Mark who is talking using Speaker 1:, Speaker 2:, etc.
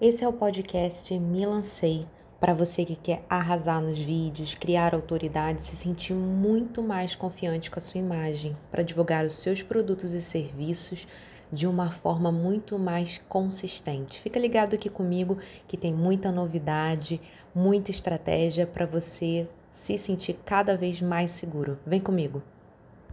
Speaker 1: Esse é o podcast Me Lancei para você que quer arrasar nos vídeos, criar autoridade, se sentir muito mais confiante com a sua imagem, para divulgar os seus produtos e serviços de uma forma muito mais consistente. Fica ligado aqui comigo que tem muita novidade, muita estratégia para você se sentir cada vez mais seguro. Vem comigo.